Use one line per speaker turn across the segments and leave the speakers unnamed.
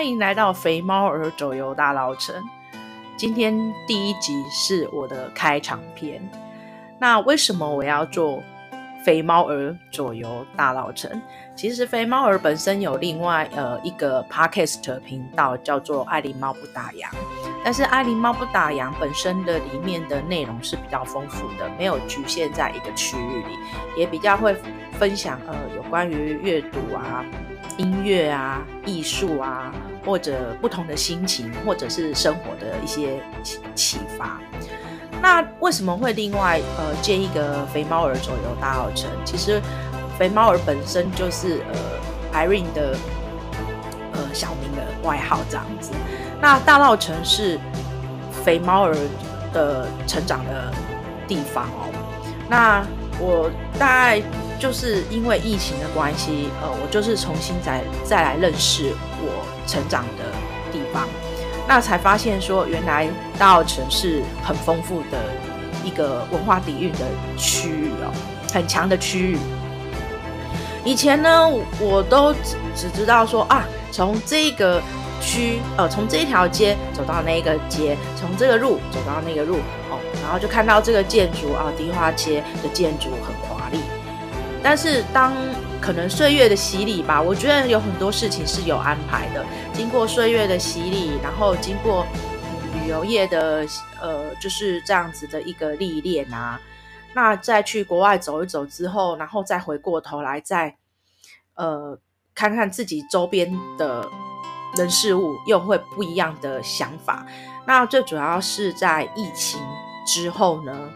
欢迎来到肥猫儿左游大老城。今天第一集是我的开场篇。那为什么我要做肥猫儿左游大老城？其实肥猫儿本身有另外呃一个 podcast 频道，叫做爱狸猫不打烊。但是爱狸猫不打烊本身的里面的内容是比较丰富的，没有局限在一个区域里，也比较会分享呃有关于阅读啊。音乐啊，艺术啊，或者不同的心情，或者是生活的一些启发。那为什么会另外呃建一个肥猫儿左右大稻埕？其实肥猫儿本身就是呃 Irene 的呃小名的外号这样子。那大稻埕是肥猫儿的成长的地方哦。那我大概。就是因为疫情的关系，呃，我就是重新再再来认识我成长的地方，那才发现说，原来大稻城是很丰富的一个文化底蕴的区域哦，很强的区域。以前呢，我都只只知道说啊，从这个区，呃，从这条街走到那个街，从这个路走到那个路，哦，然后就看到这个建筑啊，迪化街的建筑很。但是当可能岁月的洗礼吧，我觉得有很多事情是有安排的。经过岁月的洗礼，然后经过旅游业的呃，就是这样子的一个历练啊，那再去国外走一走之后，然后再回过头来再呃看看自己周边的人事物，又会不一样的想法。那最主要是在疫情之后呢，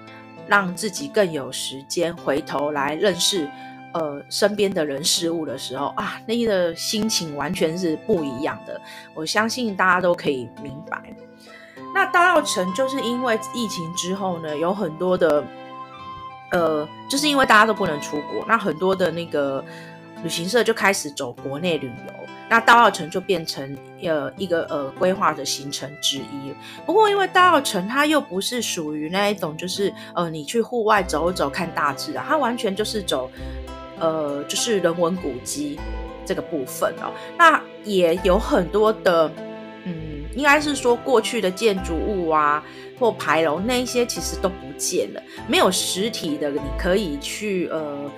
让自己更有时间回头来认识，呃，身边的人事物的时候啊，那个心情完全是不一样的。我相信大家都可以明白。那大稻埕就是因为疫情之后呢，有很多的，呃，就是因为大家都不能出国，那很多的那个旅行社就开始走国内旅游。那大澳城就变成呃一个呃规划的行程之一。不过因为大澳城它又不是属于那一种，就是呃你去户外走走看大自然，它完全就是走呃就是人文古迹这个部分哦。那也有很多的嗯，应该是说过去的建筑物啊或牌楼那一些其实都不见了，没有实体的你可以去呃。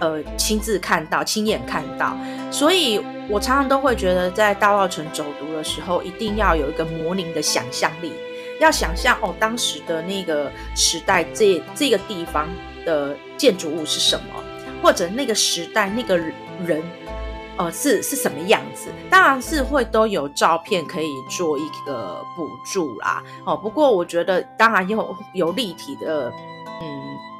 呃，亲自看到，亲眼看到，所以我常常都会觉得，在大稻城走读的时候，一定要有一个模拟的想象力，要想象哦，当时的那个时代这，这这个地方的建筑物是什么，或者那个时代那个人，呃，是是什么样子？当然是会都有照片可以做一个补助啦。哦，不过我觉得，当然有有立体的，嗯。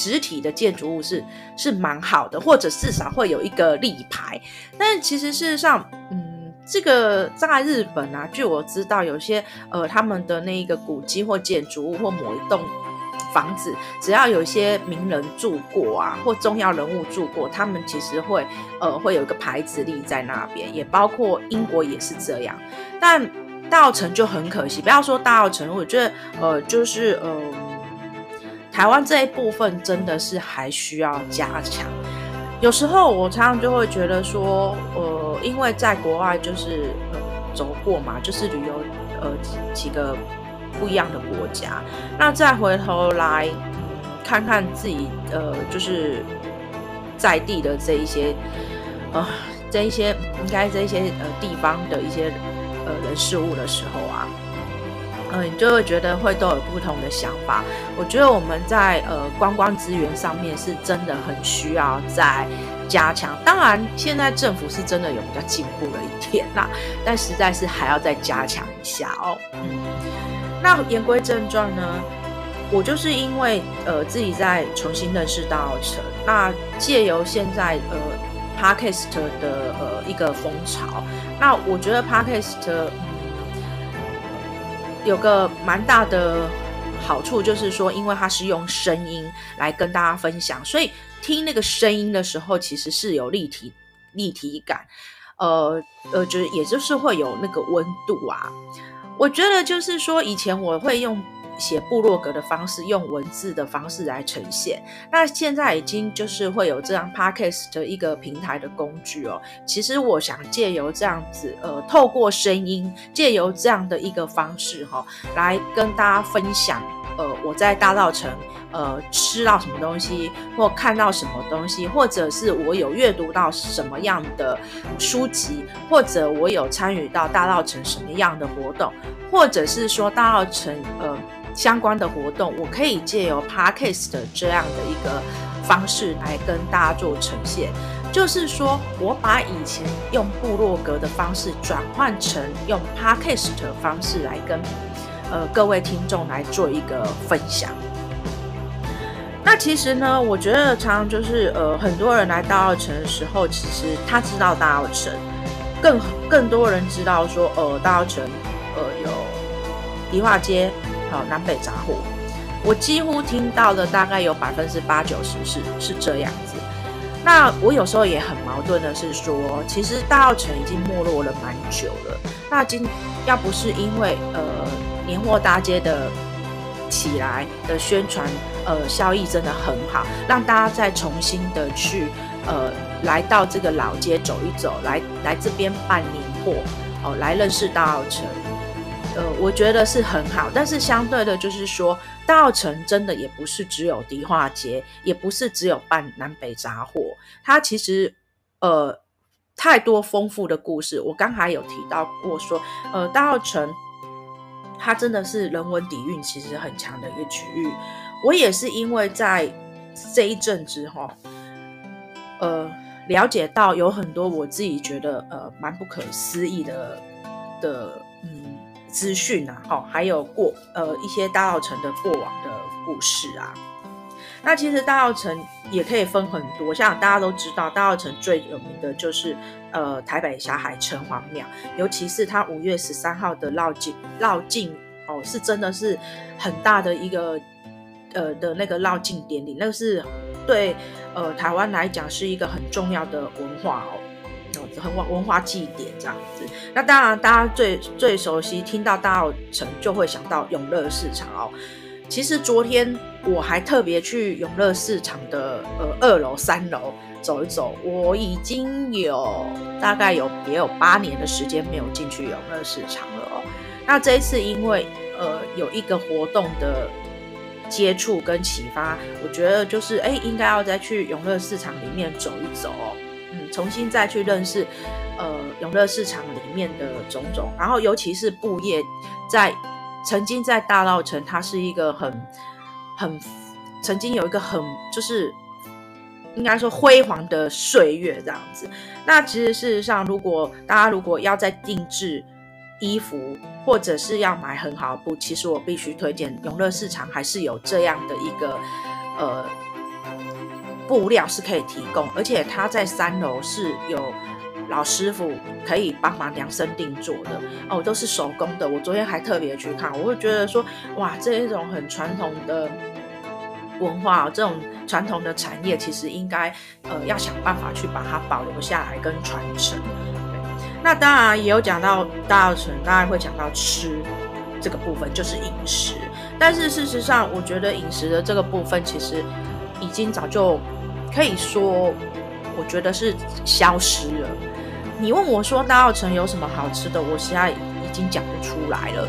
实体的建筑物是是蛮好的，或者至少会有一个立牌。但其实事实上，嗯，这个在日本啊，据我知道，有些呃他们的那一个古迹或建筑物或某一栋房子，只要有一些名人住过啊，或重要人物住过，他们其实会呃会有一个牌子立在那边，也包括英国也是这样。但大澳城就很可惜，不要说大澳城，我觉得呃就是呃。台湾这一部分真的是还需要加强。有时候我常常就会觉得说，呃，因为在国外就是走过嘛，就是旅游呃几几个不一样的国家，那再回头来看看自己呃就是在地的这一些呃这一些应该这一些呃地方的一些呃人事物的时候啊。嗯，你就会觉得会都有不同的想法。我觉得我们在呃观光资源上面是真的很需要再加强。当然，现在政府是真的有比较进步了一点啦，但实在是还要再加强一下哦。嗯，那言归正传呢，我就是因为呃自己在重新认识大稻埕，那借由现在呃 Podcast 的呃一个风潮，那我觉得 Podcast。有个蛮大的好处，就是说，因为它是用声音来跟大家分享，所以听那个声音的时候，其实是有立体立体感，呃呃，就是也就是会有那个温度啊。我觉得就是说，以前我会用写部落格的方式，用文字的方式来呈现。那现在已经就是会有这样 Podcast 的一个平台的工具哦。其实我想借由这样子，呃，透过声音，借由这样的一个方式哈、来跟大家分享，呃，我在大稻城。呃，吃到什么东西，或看到什么东西，或者是我有阅读到什么样的书籍，或者我有参与到大稻城什么样的活动，或者是说大稻城呃相关的活动，我可以借由 Podcast 的这样的一个方式来跟大家做呈现，就是说我把以前用部落格的方式转换成用 Podcast 的方式来跟呃各位听众来做一个分享。那其实呢，我觉得常常就是呃，很多人来大澳城的时候，其实他知道大稻城，更更多人知道说，呃，大稻城呃有迪化街，好南北杂货。我几乎听到的大概有百分之八九十是是这样子。那我有时候也很矛盾的是说，其实大澳城已经没落了蛮久了。那今要不是因为呃年货大街的起来的宣传。呃，效益真的很好，让大家再重新的去呃来到这个老街走一走，来来这边办年货哦，来认识大澳城，呃，我觉得是很好。但是相对的，就是说大稻城真的也不是只有迪化街，也不是只有办南北杂货，它其实呃太多丰富的故事。我刚才有提到过说，呃，大稻城它真的是人文底蕴其实很强的一个区域。我也是因为在这一阵子哈，呃，了解到有很多我自己觉得呃蛮不可思议的的资讯啊，哈，还有过呃一些大稻城的过往的故事啊。那其实大稻城也可以分很多，像大家都知道，大稻城最有名的就是呃台北霞海城隍庙，尤其是它五月十三号的绕境绕境哦，是真的是很大的一个。呃的那个绕境典礼，那个是对呃台湾来讲是一个很重要的文化哦，很文文化祭典这样子。那当然，大家最最熟悉听到大稻埕就会想到永乐市场哦。其实昨天我还特别去永乐市场的呃二楼、三楼走一走，我已经有大概有也有八年的时间没有进去永乐市场了哦。那这一次因为呃有一个活动的。接触跟启发，我觉得就是哎，应该要再去永乐市场里面走一走，嗯，重新再去认识，呃，永乐市场里面的种种，然后尤其是布业，在曾经在大稻城，它是一个很很曾经有一个很就是应该说辉煌的岁月这样子。那其实事实上，如果大家如果要再定制衣服，或者是要买很好的布，其实我必须推荐永乐市场，还是有这样的一个呃布料是可以提供，而且它在三楼是有老师傅可以帮忙量身定做的哦，都是手工的。我昨天还特别去看，我会觉得说哇，这一种很传统的文化，这种传统的产业，其实应该呃要想办法去把它保留下来跟传承。那当然也有讲到大稻城，当然会讲到吃这个部分，就是饮食。但是事实上，我觉得饮食的这个部分，其实已经早就可以说，我觉得是消失了。你问我说大澳城有什么好吃的，我现在已经讲不出来了。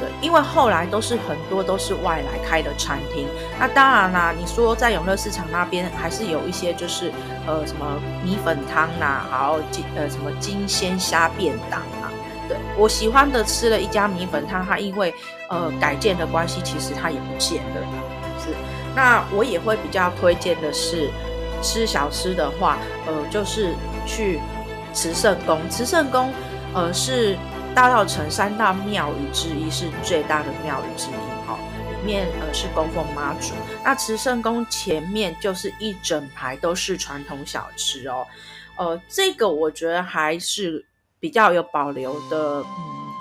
对，因为后来都是很多都是外来开的餐厅。那当然啦，你说在永乐市场那边还是有一些就是呃什么米粉汤呐、啊，还有金呃什么金鲜虾便当啊。对，我喜欢的吃了一家米粉汤，它因为呃改建的关系，其实它也不见了。是，那我也会比较推荐的是吃小吃的话，呃就是去慈圣宫。慈圣宫呃是。大道城三大庙宇之一，是最大的庙宇之一哈，里面呃是供奉妈祖。那慈圣宫前面就是一整排都是传统小吃哦，呃，这个我觉得还是比较有保留的，嗯，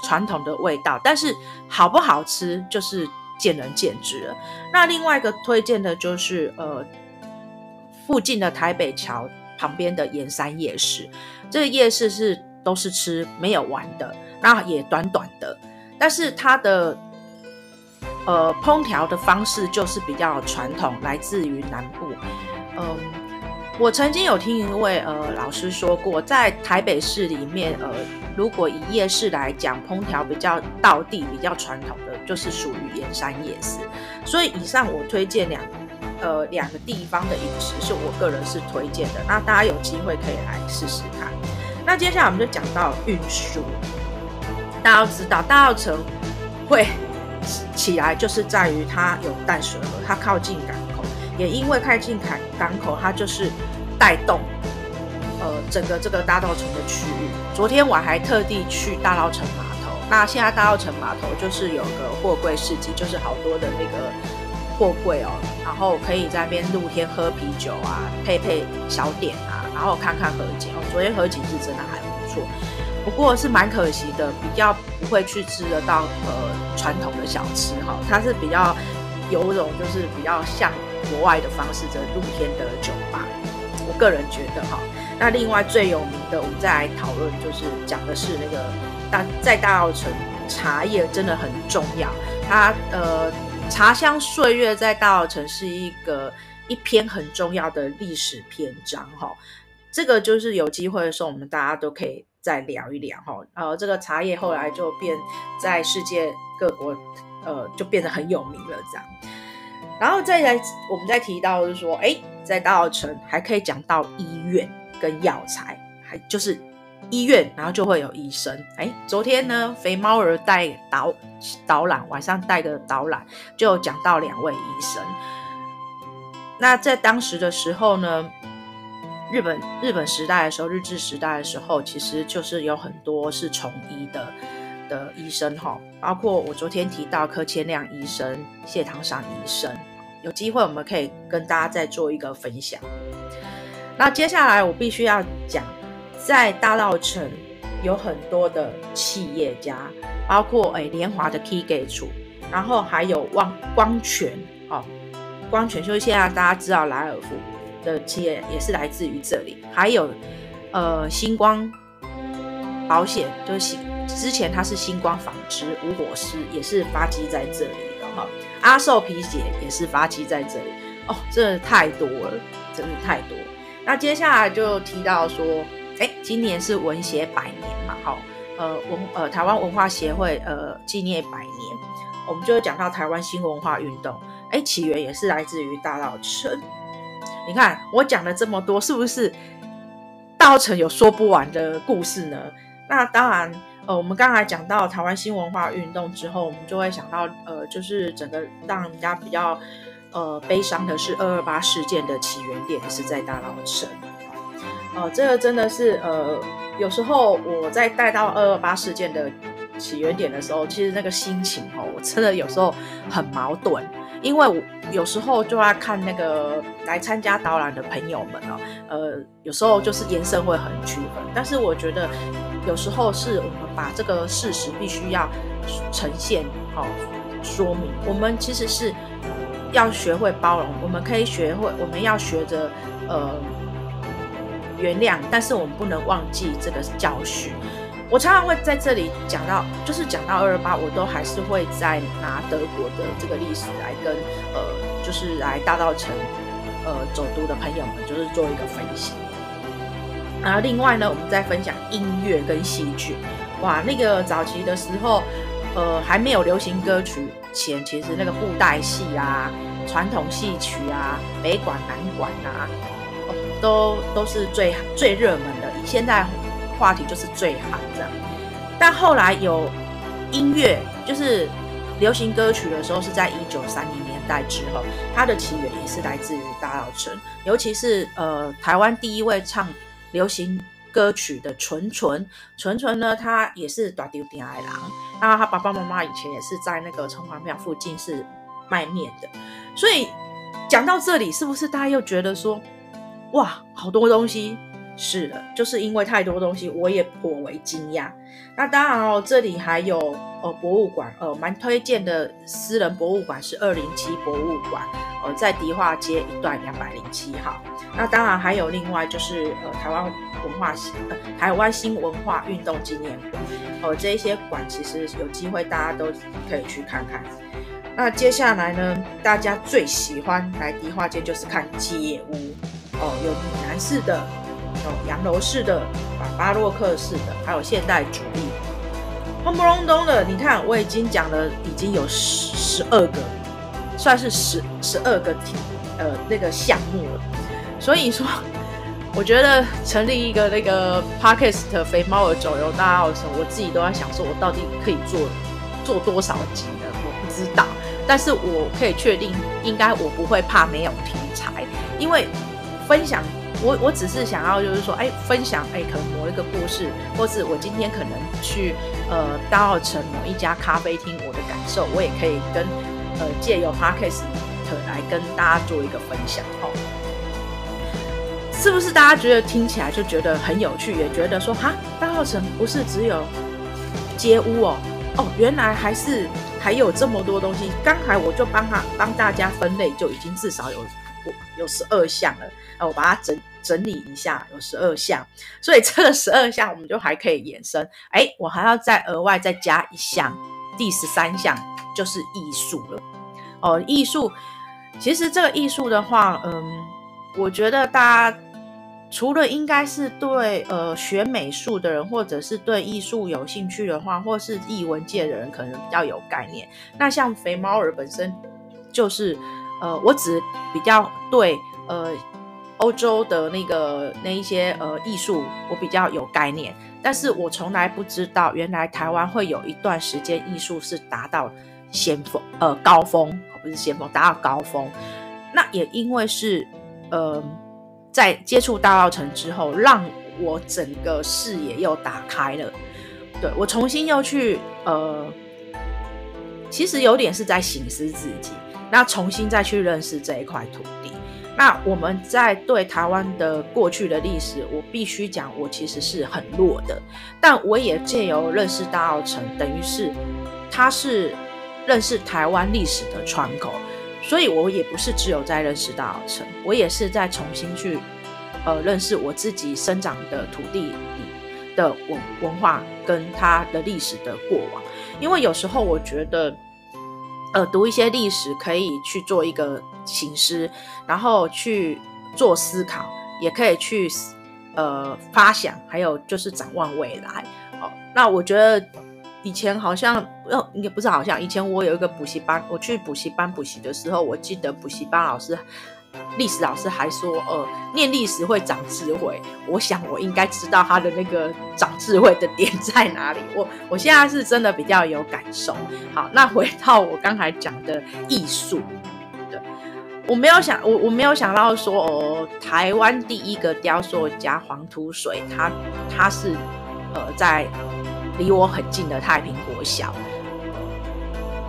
传统的味道。但是好不好吃，就是见仁见智了。那另外一个推荐的就是呃，附近的台北桥旁边的盐山夜市，这个夜市是都是吃没有玩的。那也短短的，但是它的呃，烹调的方式就是比较传统，来自于南部。嗯，我曾经有听一位呃老师说过，在台北市里面，呃，如果以夜市来讲，烹调比较道地、比较传统的，就是属于盐山夜市。所以以上我推荐两呃两个地方的饮食，是我个人是推荐的。那大家有机会可以来试试看。那接下来我们就讲到运输，大家都知道大澳城会起来，就是在于它有淡水河，它靠近港口，也因为靠近港港口，它就是带动呃整个这个大稻埕的区域。昨天我还特地去大澳城码头，那现在大澳城码头就是有个货柜市集，就是好多的那个货柜哦，然后可以在那边露天喝啤酒啊，配配小点啊，然后看看河景哦。昨天河景是真的还不错，不过是蛮可惜的，比较不会去吃得到呃。传统的小吃哈，它是比较有种就是比较像国外的方式的露天的酒吧，我个人觉得哈。那另外最有名的，我们再来讨论，就是讲的是那个大在大澳城茶叶真的很重要，它呃茶香岁月在大稻城是一个一篇很重要的历史篇章哈。这个就是有机会的时候，我们大家都可以再聊一聊哈。呃，这个茶叶后来就变在世界各国，呃，就变得很有名了这样。然后再来，我们再提到就是说，哎，在大稻城还可以讲到医院跟药材，还就是医院，然后就会有医生。哎，昨天呢，肥猫儿带导导览，晚上带个导览，就讲到两位医生。那在当时的时候呢，日本日本时代的时候，日治时代的时候，其实就是有很多是从医的。的医生哈，包括我昨天提到柯千亮医生、谢唐山医生，有机会我们可以跟大家再做一个分享。那接下来我必须要讲，在大稻埕有很多的企业家，包括诶联华的 K 给处，然后还有旺光泉哦，光泉就是现在大家知道莱尔富的企业也是来自于这里，还有呃星光保险就是。之前它是星光纺织，吴火狮也是发迹在这里的哈，阿寿皮鞋也是发迹在这里哦，真的太多了，真的太多。那接下来就提到说，哎，今年是文协百年嘛，好，呃文呃台湾文化协会呃纪念百年，我们就会讲到台湾新文化运动，哎，起源也是来自于大稻埕。你看我讲了这么多，是不是稻埕有说不完的故事呢？那当然。呃，我们刚才讲到台湾新文化运动之后，我们就会想到，呃，就是整个让人家比较呃悲伤的是二二八事件的起源点是在大稻埕。呃，这个真的是呃，有时候我在带到二二八事件的起源点的时候，其实那个心情哦，我真的有时候很矛盾。因为我有时候就要看那个来参加导览的朋友们哦，呃，有时候就是颜色会很区分，但是我觉得有时候是我们把这个事实必须要呈现好、哦、说明，我们其实是要学会包容，我们可以学会，我们要学着呃原谅，但是我们不能忘记这个教训。我常常会在这里讲到，就是讲到二二八，我都还是会再拿德国的这个历史来跟呃，就是来大稻埕呃走读的朋友们，就是做一个分析。然后另外呢，我们再分享音乐跟戏剧。哇，那个早期的时候，呃，还没有流行歌曲前，其实那个布袋戏啊、传统戏曲啊、北管南管啊，都都是最最热门的。以现在。话题就是最好这样，但后来有音乐，就是流行歌曲的时候，是在一九三零年代之后，它的起源也是来自于大稻埕，尤其是呃台湾第一位唱流行歌曲的纯纯纯纯呢，他也是大稻埕的人，那他爸爸妈妈以前也是在那个城隍庙附近是卖面的，所以讲到这里，是不是大家又觉得说，哇，好多东西？是的，就是因为太多东西，我也颇为惊讶。那当然哦，这里还有呃博物馆，呃蛮推荐的私人博物馆是二零七博物馆，呃在迪化街一段两百零七号。那当然还有另外就是呃台湾文化呃台湾新文化运动纪念馆，呃这一些馆其实有机会大家都可以去看看。那接下来呢，大家最喜欢来迪化街就是看街屋哦，有闽南式的，有洋楼式的，巴洛克式的，还有现代主义。轰不隆咚的，你看我已经讲了，已经有十十二个，算是十十二个题呃那个项目了。所以说，我觉得成立一个那个 Podcast 肥猫的走游大稻埕，我自己都在想说，我到底可以做做多少集呢？我不知道。但是我可以确定，应该我不会怕没有题材，因为分享我我只是想要就是说，哎，分享哎，可能某一个故事，或是我今天可能去呃大澳城某一家咖啡厅，我的感受，我也可以跟呃借由 Podcast 来跟大家做一个分享哦。是不是大家觉得听起来就觉得很有趣，也觉得说哈，大澳城不是只有街屋哦，哦，原来还是。还有这么多东西，刚才我就帮他帮大家分类，就已经至少有有十二项了。我把它整整理一下，有十二项，所以这个十二项我们就还可以延伸。哎，我还要再额外再加一项，第十三项就是艺术了。哦，艺术，其实这个艺术的话，嗯，我觉得大家。除了应该是对呃学美术的人，或者是对艺术有兴趣的话，或是艺文界的人，可能比较有概念。那像肥猫儿本身就是呃，我只比较对呃欧洲的那个那一些呃艺术，我比较有概念。但是我从来不知道，原来台湾会有一段时间艺术是达到先锋呃高峰，不是先锋，达到高峰。那也因为是呃。在接触大稻城之后，让我整个视野又打开了。对，我重新又去呃，其实有点是在醒思自己，那重新再去认识这一块土地。那我们在对台湾的过去的历史，我必须讲，我其实是很弱的。但我也借由认识大澳城，等于是它是认识台湾历史的窗口。所以，我也不是只有在认识大澳城，我也是在重新去，呃，认识我自己生长的土地里的文文化跟它的历史的过往。因为有时候我觉得，呃，读一些历史可以去做一个醒思，然后去做思考，也可以去呃发想，还有就是展望未来。哦，那我觉得。以前好像，哦，也不是好像，以前我有一个补习班，我去补习班补习的时候，我记得补习班老师，历史老师还说，呃，念历史会长智慧。我想我应该知道他的那个长智慧的点在哪里。我我现在是真的比较有感受。好，那回到我刚才讲的艺术，对，我没有想，我我没有想到说，哦，台湾第一个雕塑家黄土水，他他是，呃，在。离我很近的太平国小，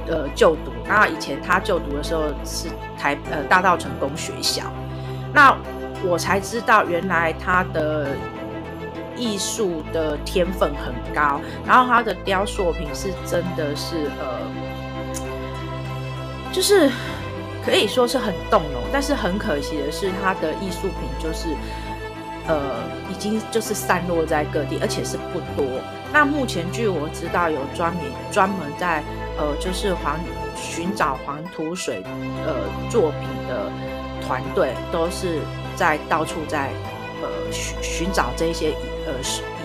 呃，就读。那以前他就读的时候是台呃大道成功学校，那我才知道原来他的艺术的天分很高，然后他的雕塑品是真的是呃，就是可以说是很动容，但是很可惜的是他的艺术品就是。呃，已经就是散落在各地，而且是不多。那目前据我知道，有专门专门在呃，就是黄寻找黄土水呃作品的团队，都是在到处在呃寻寻找这些呃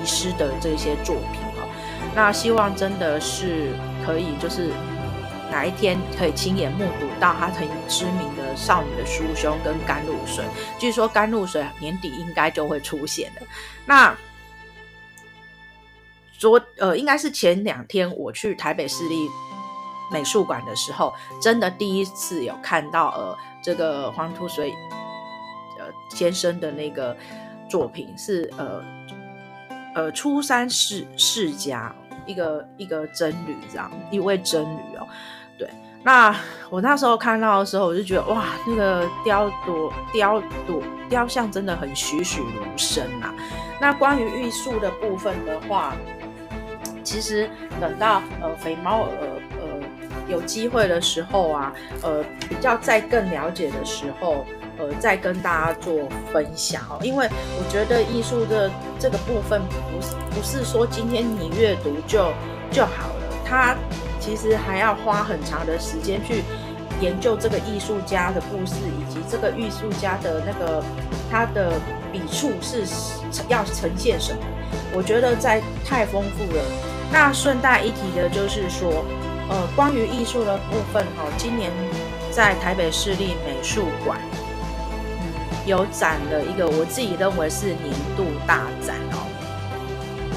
遗失的这些作品哦。那希望真的是可以就是。哪一天可以亲眼目睹到他很知名的少女的酥胸跟甘露水？据说甘露水年底应该就会出现了。那昨呃，应该是前两天我去台北市立美术馆的时候，真的第一次有看到呃这个黄土水呃先生的那个作品是呃呃初三世世家一个一个真女这样一位真女哦。对，那我那时候看到的时候，我就觉得哇，那个雕朵雕朵雕像真的很栩栩如生啊。那关于艺术的部分的话，其实等到呃肥猫呃呃有机会的时候啊，呃比较再更了解的时候，呃再跟大家做分享哦。因为我觉得艺术的这个部分不是不是说今天你阅读就就好了。他其实还要花很长的时间去研究这个艺术家的故事，以及这个艺术家的那个他的笔触是要呈现什么。我觉得在太丰富了。那顺带一提的就是说，呃，关于艺术的部分哈，今年在台北市立美术馆，嗯，有展了一个我自己认为是年度大展哦，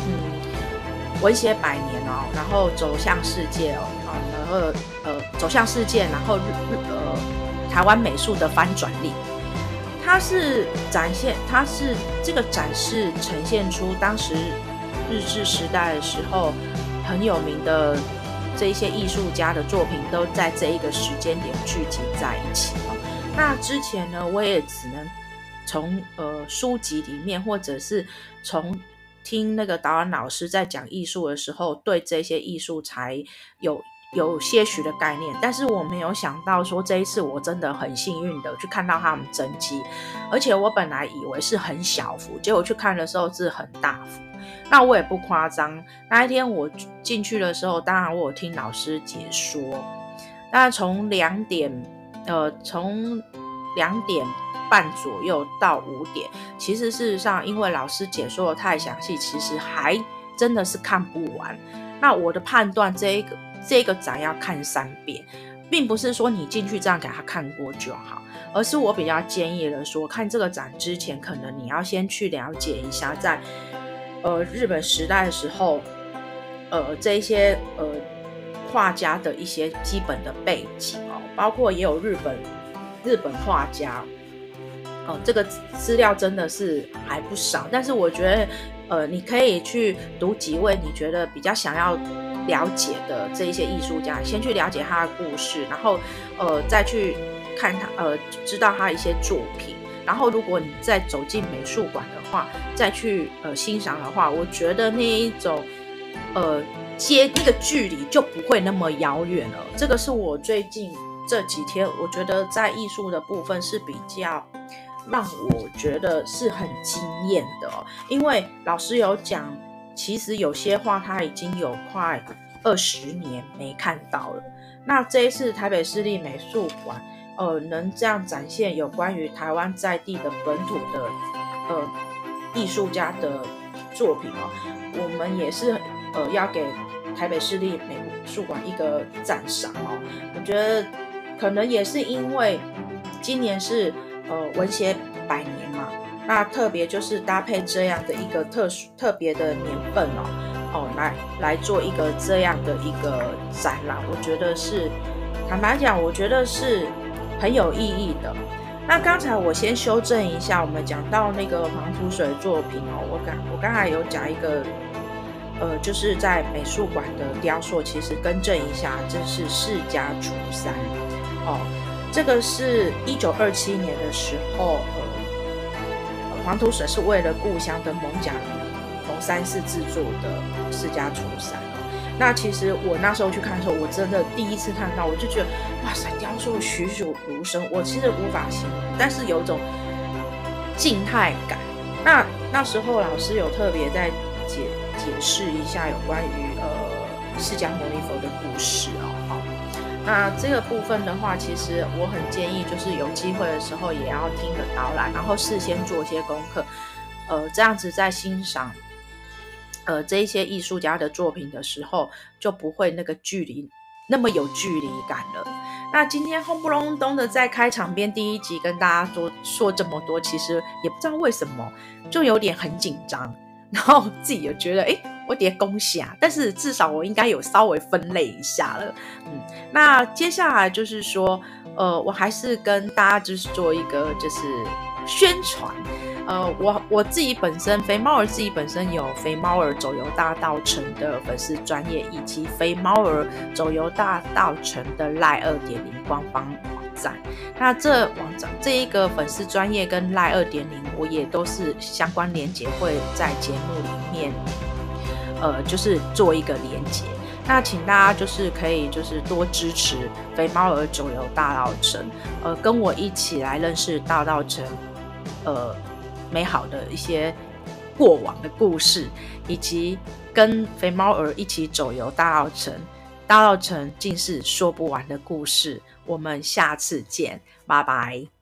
嗯，文学百年哦，然后走向世界哦，啊，然后呃，走向世界，然后日日呃，台湾美术的翻转力。它是展现，它是这个展示呈现出当时日治时代的时候很有名的这一些艺术家的作品，都在这一个时间点聚集在一起。那之前呢，我也只能从呃书籍里面，或者是从听那个导演老师在讲艺术的时候，对这些艺术才有。有些许的概念，但是我没有想到说这一次我真的很幸运的去看到他们真迹，而且我本来以为是很小幅，结果去看的时候是很大幅。那我也不夸张，那一天我进去的时候，当然我有听老师解说。那从两点，呃，从两点半左右到五点，其实事实上因为老师解说的太详细，其实还真的是看不完。那我的判断，这一个。这个展要看三遍，并不是说你进去这样给他看过就好，而是我比较建议的说，看这个展之前，可能你要先去了解一下，在呃日本时代的时候，呃这一些呃画家的一些基本的背景哦，包括也有日本日本画家，哦、呃，这个资料真的是还不少，但是我觉得呃你可以去读几位你觉得比较想要。了解的这一些艺术家，先去了解他的故事，然后，呃，再去看他，呃，知道他一些作品。然后，如果你再走进美术馆的话，再去呃欣赏的话，我觉得那一种，呃，接那个距离就不会那么遥远了。这个是我最近这几天，我觉得在艺术的部分是比较让我觉得是很惊艳的，因为老师有讲。其实有些画他已经有快二十年没看到了。那这一次台北市立美术馆，呃，能这样展现有关于台湾在地的本土的呃艺术家的作品哦，我们也是呃要给台北市立美术馆一个赞赏哦。我觉得可能也是因为今年是呃文学百年嘛。那特别就是搭配这样的一个特殊特别的年份哦哦，来来做一个这样的一个展览，我觉得是坦白讲，我觉得是很有意义的。那刚才我先修正一下，我们讲到那个黄土水作品哦，我刚我刚才有讲一个呃，就是在美术馆的雕塑，其实更正一下，这是释迦楚山哦，这个是一九二七年的时候。呃黄土水是为了故乡的艋舺龙山寺制作的释迦楚山。那其实我那时候去看的时候，我真的第一次看到，我就觉得哇塞，雕塑栩栩如生。我其实无法形容，但是有一种静态感。那那时候老师有特别在解解释一下有关于呃释迦牟尼佛的故事哦。好那这个部分的话，其实我很建议，就是有机会的时候也要听个导览，然后事先做些功课，呃，这样子在欣赏，呃，这一些艺术家的作品的时候，就不会那个距离那么有距离感了。那今天轰不隆咚的在开场边第一集跟大家说说这么多，其实也不知道为什么，就有点很紧张，然后自己也觉得，哎。我点恭喜啊！但是至少我应该有稍微分类一下了，嗯，那接下来就是说，呃，我还是跟大家就是做一个就是宣传，呃，我我自己本身肥猫儿自己本身有肥猫儿走游大道城的粉丝专业，以及肥猫儿走游大道城的赖二点零官方网站。那这网站这一个粉丝专业跟赖二点零，我也都是相关连接会在节目里面。呃，就是做一个连接，那请大家就是可以就是多支持肥猫儿走游大道城，呃，跟我一起来认识大道城，呃，美好的一些过往的故事，以及跟肥猫儿一起走游大稻城，大稻埕竟是说不完的故事。我们下次见，拜拜。